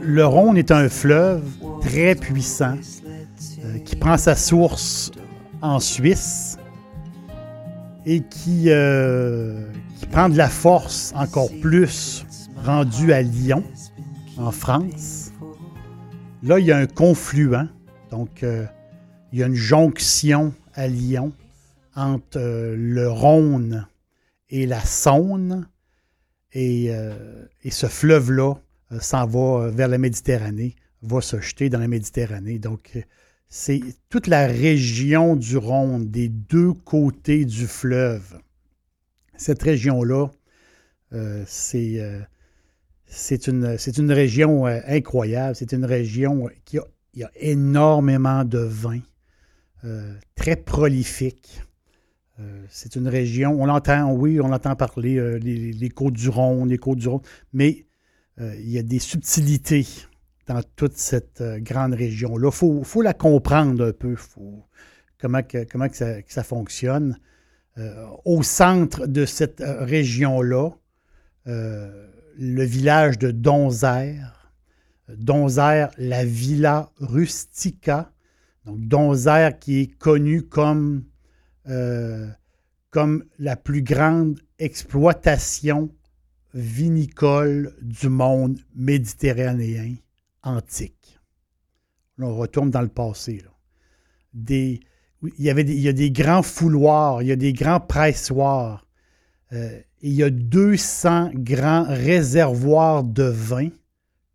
Le Rhône est un fleuve très puissant euh, qui prend sa source en Suisse et qui, euh, prend de la force encore plus rendu à Lyon, en France. Là, il y a un confluent, donc euh, il y a une jonction à Lyon entre le Rhône et la Saône. Et, ce fleuve-là s'en va euh, vers la Méditerranée, va se jeter dans la Méditerranée. Donc, euh, c'est toute la région du Rhône, des deux côtés du fleuve. Cette région-là, euh, c'est euh, une, région euh, incroyable. C'est une région qui a, y a énormément de vins, euh, très prolifique. Euh, c'est une région, on l'entend, oui, on l'entend parler, euh, les côtes du Rhône, les côtes du Rhône, mais euh, il y a des subtilités dans toute cette euh, grande région-là. Il faut, faut la comprendre un peu, faut, comment, que, comment que ça, fonctionne. Euh, au centre de cette région-là, le village de Donzère. Donzère, la Villa Rustica. Donc, Donzère qui est connue comme, comme la plus grande exploitation vinicole du monde méditerranéen antique. On retourne dans le passé. il, y a des grands fouloirs, il y a des grands pressoirs. euh, il y a 200 grands réservoirs de vin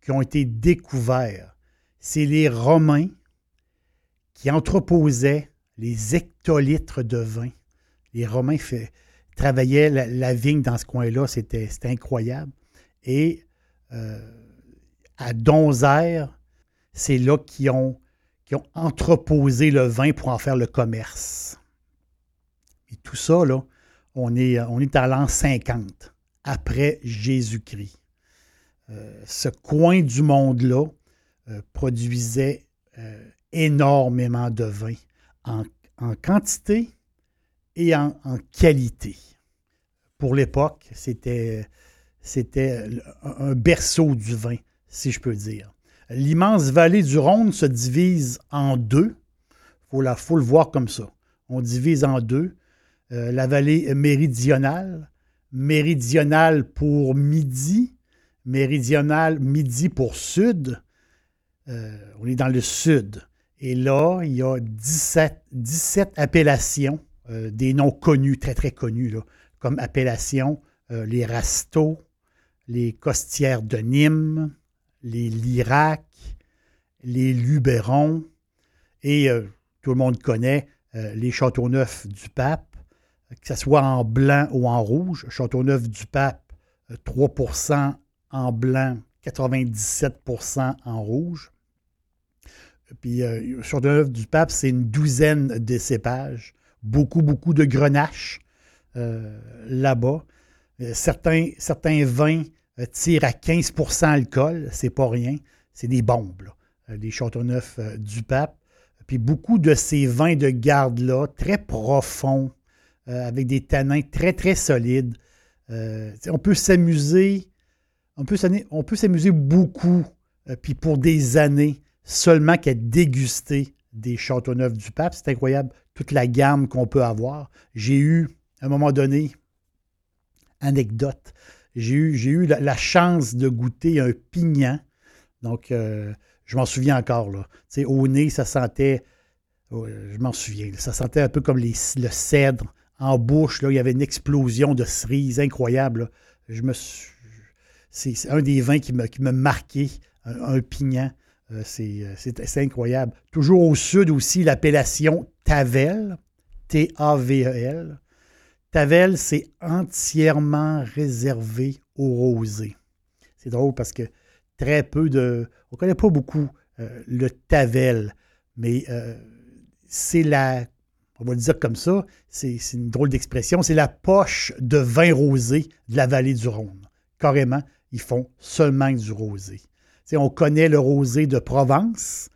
qui ont été découverts. C'est les Romains qui entreposaient les hectolitres de vin. Les Romains fait- travaillaient la, vigne dans ce coin-là, c'était incroyable. Et euh, à Donzère, c'est là qu'ils ont, entreposé le vin pour en faire le commerce. Et tout ça, là, on est, on est à l'an 50, après Jésus-Christ. Euh, ce coin du monde-là euh, produisait énormément de vin en quantité et en, qualité. Pour l'époque, c'était, c'était un berceau du vin, si je peux dire. L'immense vallée du Rhône se divise en deux. Il faut, la- faut le voir comme ça. On divise en deux. Euh, la vallée méridionale, méridionale pour midi, méridionale midi pour sud. Euh, on est dans le sud. Et là, il y a 17, 17 appellations, euh, des noms connus, très très connus, comme appellation euh, les Rastos, les Costières de Nîmes, les Lirac, les Luberon, et euh, tout le monde connaît les Châteauneuf du Pape, que ce soit en blanc ou en rouge. Châteauneuf du Pape, euh, 3% en blanc, 97% en rouge. Puis Châteauneuf du Pape, c'est une douzaine de cépages, beaucoup, beaucoup de grenache euh, là-bas. Euh, certains, vins euh, tirent à 15% alcool, c'est pas rien, c'est des bombes, là. Les Châteauneuf du Pape. Puis beaucoup de ces vins de garde-là, très profonds, avec des tanins très, très solides. On peut s'amuser, on peut on peut s'amuser beaucoup, puis pour des années, seulement qu'à déguster des Châteauneuf du Pape. C'est incroyable, toute la gamme qu'on peut avoir. J'ai eu, à un moment donné, anecdote, j'ai eu, la, chance de goûter un pignan. Donc, euh, je m'en souviens encore. Là. Au nez, ça sentait, ouais, je m'en souviens, ça sentait un peu comme le cèdre. En bouche, là, il y avait une explosion de cerises incroyable. Je me suis- c'est, un des vins qui me, qui marquait, un, un pignan. Euh, c'est, euh, incroyable. Toujours au sud aussi, l'appellation Tavel, T-A-V-E-L. Tavel, c'est entièrement réservé au rosé. C'est drôle parce que très peu de. On ne connaît pas beaucoup euh, le Tavel, mais c'est la. On va le dire comme ça, c'est une drôle d'expression. C'est la poche de vin rosé de la vallée du Rhône. Carrément, ils font seulement du rosé. On connaît le rosé de Provence,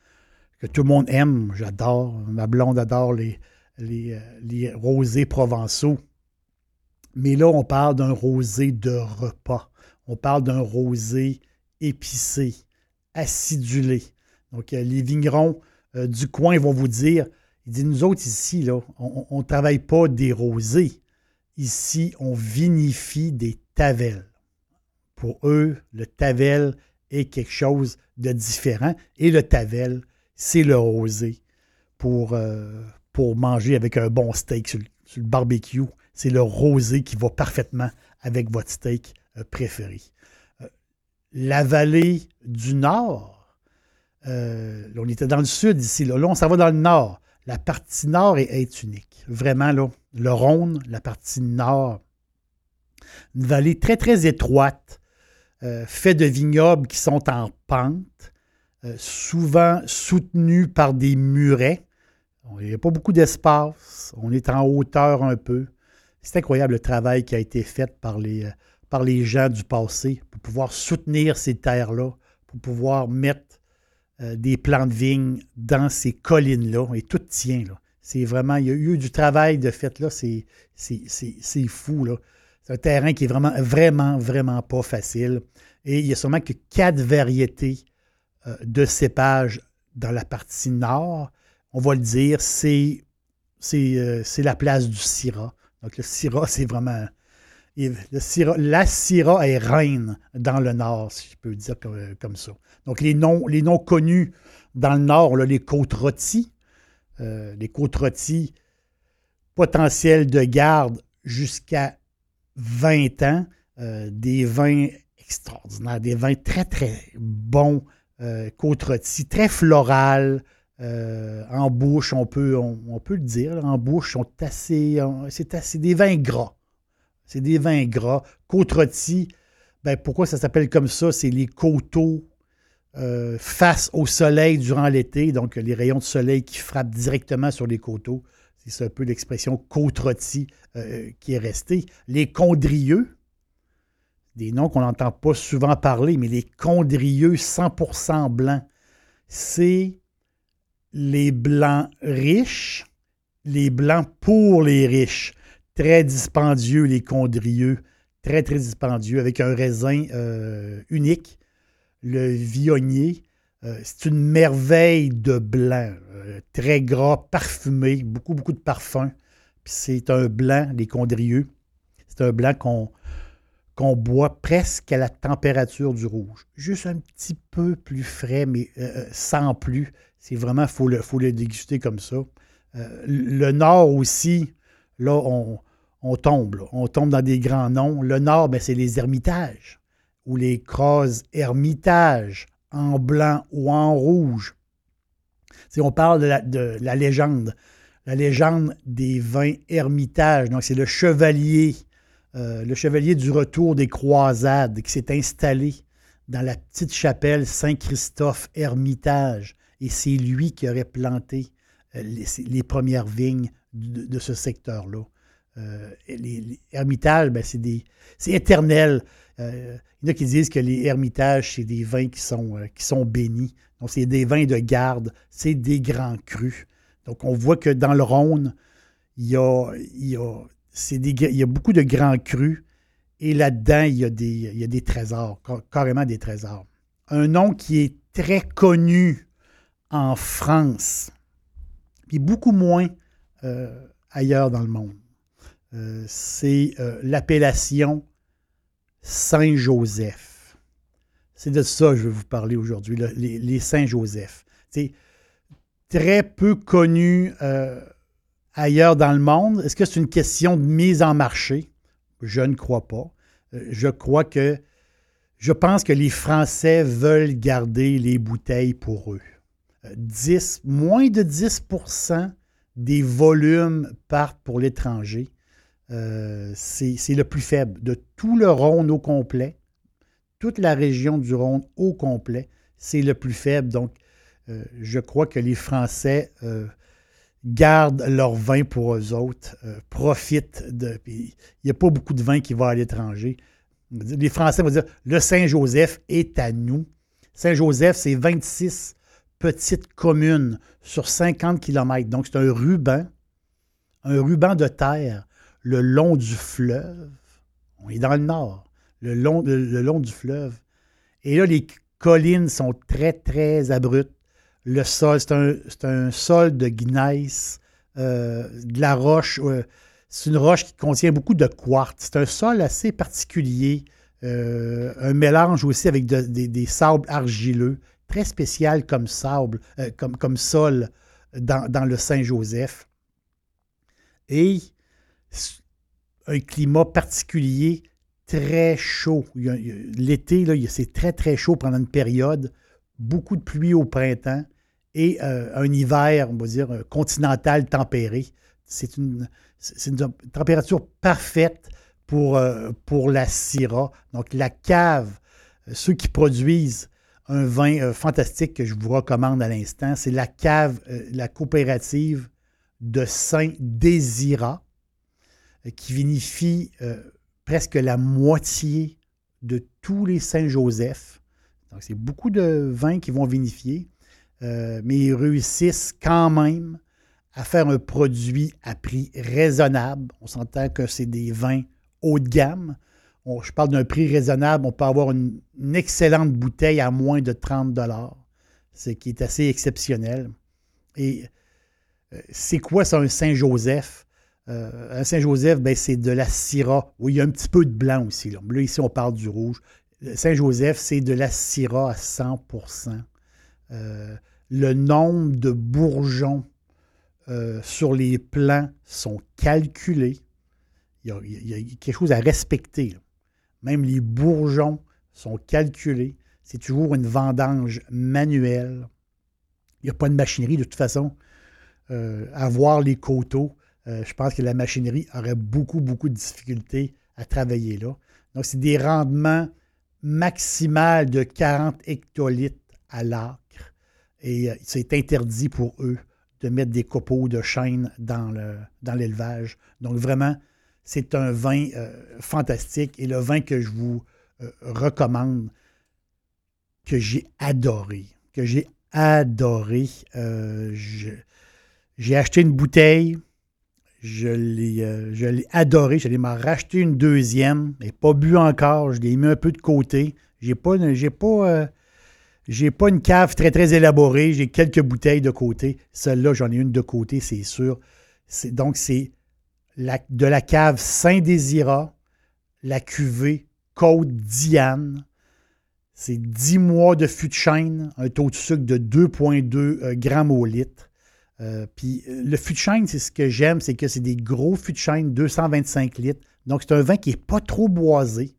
que tout le monde aime. J'adore. Ma blonde adore euh, les rosés provençaux. Mais là, on parle d'un rosé de repas. On parle d'un rosé épicé, acidulé. Donc, euh, les vignerons euh, du coin vont vous dire, ils disent, nous autres ici, là, on ne travaille pas des rosés. Ici, on vinifie des tavelles. Pour eux, le tavel est quelque chose de différent. Et le tavel, c'est le rosé pour, euh, manger avec un bon steak sur, le- barbecue. C'est le rosé qui va parfaitement avec votre steak euh, préféré. Euh, la vallée du Nord, on était dans le sud ici, là, Là, on s'en va dans le Nord. La partie Nord est, est unique. Vraiment, là, le Rhône, la partie Nord, une vallée très, très étroite, euh, faite de vignobles qui sont en pente, euh, souvent soutenus par des murets. Il n'y a pas beaucoup d'espace. On est en hauteur un peu. C'est incroyable le travail qui a été fait par les, euh, gens du passé pour pouvoir soutenir ces terres-là, pour pouvoir mettre des plants de vigne dans ces collines-là. Et tout tient. Là. C'est vraiment, il y a eu du travail de fait là. C'est, c'est, c'est, c'est fou. Là. C'est un terrain qui est vraiment, vraiment, vraiment pas facile. Et il y a sûrement que quatre variétés euh, de cépages dans la partie nord. On va le dire, c'est, c'est, euh, la place du Syrah. Donc le Syrah, c'est vraiment. Le Syrah, la Syrah est reine dans le nord, si je peux dire comme, comme ça. Donc les noms, les connus dans le nord, là, les côtes rôties. Euh, les côtes rôties, potentiel de garde jusqu'à 20 ans. Euh, des vins extraordinaires, des vins très, très bons, euh, côte très floral. euh, en bouche, on peut, on, peut le dire, en bouche, c'est assez des vins gras. C'est des vins gras. Côte ben, pourquoi ça s'appelle comme ça? C'est les coteaux euh, face au soleil durant l'été, donc les rayons de soleil qui frappent directement sur les coteaux. C'est un peu l'expression côte euh, qui est restée. Les condrieux, des noms qu'on n'entend pas souvent parler, mais les condrieux 100% blancs, c'est les blancs riches, les blancs pour les riches. Très dispendieux, les condrieux. Très, très dispendieux, avec un raisin euh, unique, le vionnier. Euh, c'est une merveille de blanc, euh, très gras, parfumé, beaucoup, beaucoup de parfum. C'est un blanc, les condrieux. C'est un blanc qu'on boit presque à la température du rouge. Juste un petit peu plus frais, mais euh, sans plus. C'est vraiment, il faut le, faut le déguster comme ça. Le Nord aussi, là, on, on tombe. On tombe dans des grands noms. Le Nord, ben, c'est les Ermitages ou les Crozes Ermitages en blanc ou en rouge. Si on parle de la, de la légende, la légende des vins Ermitages. Donc, c'est le chevalier, euh, le chevalier du retour des croisades qui s'est installé dans la petite chapelle Saint-Christophe Ermitage. Et c'est lui qui aurait planté euh, les, premières vignes de, ce secteur-là. Euh, les, les ermitages, ben, c'est éternel. Euh, il y en a qui disent que les ermitages, c'est des vins qui sont, euh, qui sont bénis. Donc, c'est des vins de garde, c'est des grands crus. Donc, on voit que dans le Rhône, il y a, beaucoup de grands crus. Et là-dedans, il y, a des, trésors, ca- carrément des trésors. Un nom qui est très connu en France, puis beaucoup moins euh, ailleurs dans le monde. C'est l'appellation Saint-Joseph. C'est de ça que je vais vous parler aujourd'hui, les, les Saint-Joseph. C'est très peu connu euh, ailleurs dans le monde. Est-ce que c'est une question de mise en marché? Je ne crois pas. Euh, je crois que je pense que les Français veulent garder les bouteilles pour eux. 10, euh, moins de 10% des volumes partent pour l'étranger. Euh, c'est le plus faible. De tout le Rhône au complet, toute la région du Rhône au complet, c'est le plus faible. Donc, euh, je crois que les Français gardent leur vin pour eux autres, profitent de. Il n'y a pas beaucoup de vin qui va à l'étranger. Les Français vont dire le Saint-Joseph est à nous. Saint-Joseph, c'est 26 petites communes sur 50 km. Donc, c'est un ruban, un ruban de terre le long du fleuve. On est dans le nord, le long, du fleuve. Et là, les collines sont très, très abruptes. Le sol, c'est un, sol de gneiss, euh, de la roche. Euh, c'est une roche qui contient beaucoup de quartz. C'est un sol assez particulier, euh, un mélange aussi avec des, sables argileux, très spécial comme sable, comme, comme sol dans, le Saint-Joseph. Et un climat particulier, très chaud. L'été, c'est très, très chaud pendant une période, beaucoup de pluie au printemps et euh, un hiver, on va dire, continental tempéré. C'est une, température parfaite pour, euh, pour la Syrah. Donc, la cave, euh, ceux qui produisent un vin euh, fantastique que je vous recommande à l'instant, c'est la cave, la coopérative de Saint-Désirat, qui vinifie presque la moitié de tous les Saint-Joseph. Donc, c'est beaucoup de vins qui vont vinifier, mais ils réussissent quand même à faire un produit à prix raisonnable. On s'entend que c'est des vins haut de gamme. je parle d'un prix raisonnable. On peut avoir une, excellente bouteille à moins de 30 ce qui est assez exceptionnel. Et euh, c'est quoi ça, un Saint-Joseph? Euh, Saint-Joseph, ben, c'est de la Syrah. Oui, il y a un petit peu de blanc aussi. Là, ici, on parle du rouge. Saint-Joseph, c'est de la Syrah à 100% euh, Le nombre de bourgeons euh, sur les plans sont calculés. Il y, a, quelque chose à respecter. Même les bourgeons sont calculés. C'est toujours une vendange manuelle. Il n'y a pas de machinerie de toute façon. Euh, à voir les coteaux, euh, je pense que la machinerie aurait beaucoup, beaucoup de difficultés à travailler là. Donc, c'est des rendements maximales de 40 hectolitres à l'acre. Et c'est interdit pour eux de mettre des copeaux de chêne dans, dans l'élevage. Donc vraiment, c'est un vin euh, fantastique et le vin que je vous euh, recommande, que j'ai adoré, que j'ai adoré. Euh, j'ai acheté une bouteille, je l'ai, je l'ai adoré, j'allais m'en racheter une deuxième, mais pas bu encore, je l'ai mis un peu de côté. J'ai pas, j'ai pas j'ai pas une cave très, élaborée. J'ai quelques bouteilles de côté. Celle-là, j'en ai une de côté, c'est sûr. donc, c'est de la cave Saint-Désirat, la cuvée Côte Diane. C'est 10 mois de fût de chêne, un taux de sucre de 2,2 euh, grammes au litre. Euh, puis euh, le fût de c'est ce que j'aime, c'est que c'est des gros fûts de chêne, 225 litres. Donc, c'est un vin qui n'est pas trop boisé.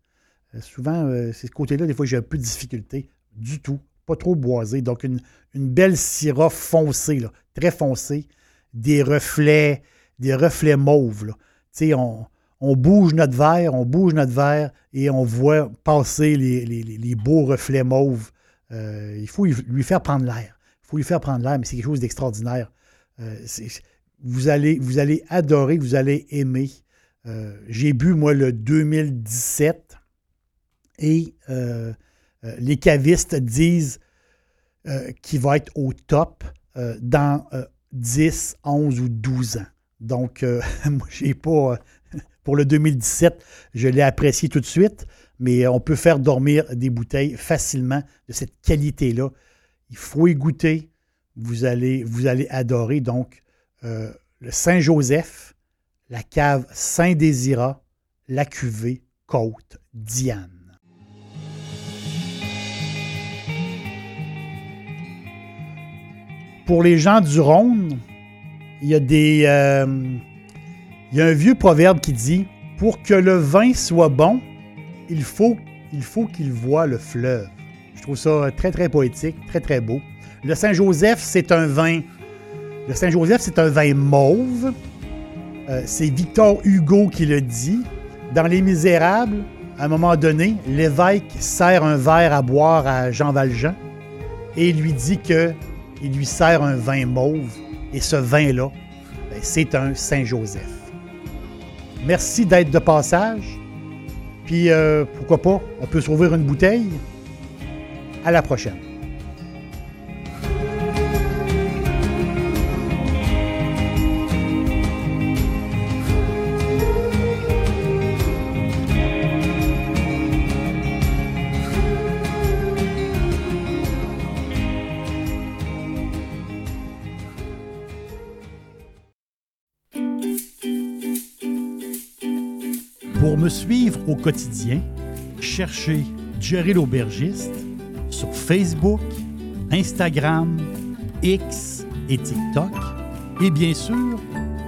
souvent, c'est ce côté-là, des fois, j'ai un peu de difficulté. Du tout pas trop boisé. Donc, une, belle syrah foncée, très foncée, des reflets, des reflets mauves. On, on bouge notre verre, on bouge notre verre et on voit passer les, beaux reflets mauves. Euh, il faut lui faire prendre l'air. Il faut lui faire prendre l'air, mais c'est quelque chose d'extraordinaire. Euh, vous, allez, vous allez adorer, vous allez aimer. Euh, j'ai bu, moi, le 2017 et euh, les cavistes disent qu'il va être au top dans 10, 11 ou 12 ans. Donc, moi, j'ai pas. pour le 2017, je l'ai apprécié tout de suite, mais on peut faire dormir des bouteilles facilement de cette qualité-là. Il faut y goûter vous allez, vous allez adorer donc euh, le Saint-Joseph, la cave Saint-Désirat, la cuvée Côte Diane. Pour les gens du Rhône, il y a des. Euh, il y a un vieux proverbe qui dit Pour que le vin soit bon, il faut qu'il faut voie le fleuve. Je trouve ça très, très poétique, très, très beau. Le Saint-Joseph, c'est un vin. Le Saint-Joseph, c'est un vin mauve. Euh, c'est Victor Hugo qui le dit. Dans Les Misérables, à un moment donné, l'évêque sert un verre à boire à Jean Valjean et lui dit que il lui sert un vin mauve et ce vin-là, ben, c'est un Saint-Joseph. Merci d'être de passage. Puis euh, pourquoi pas, on peut s'ouvrir une bouteille. À la prochaine. Me suivre au quotidien, cherchez Jerry l'aubergiste sur Facebook, Instagram, X et TikTok et bien sûr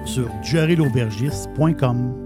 sur jerrylaubergiste.com.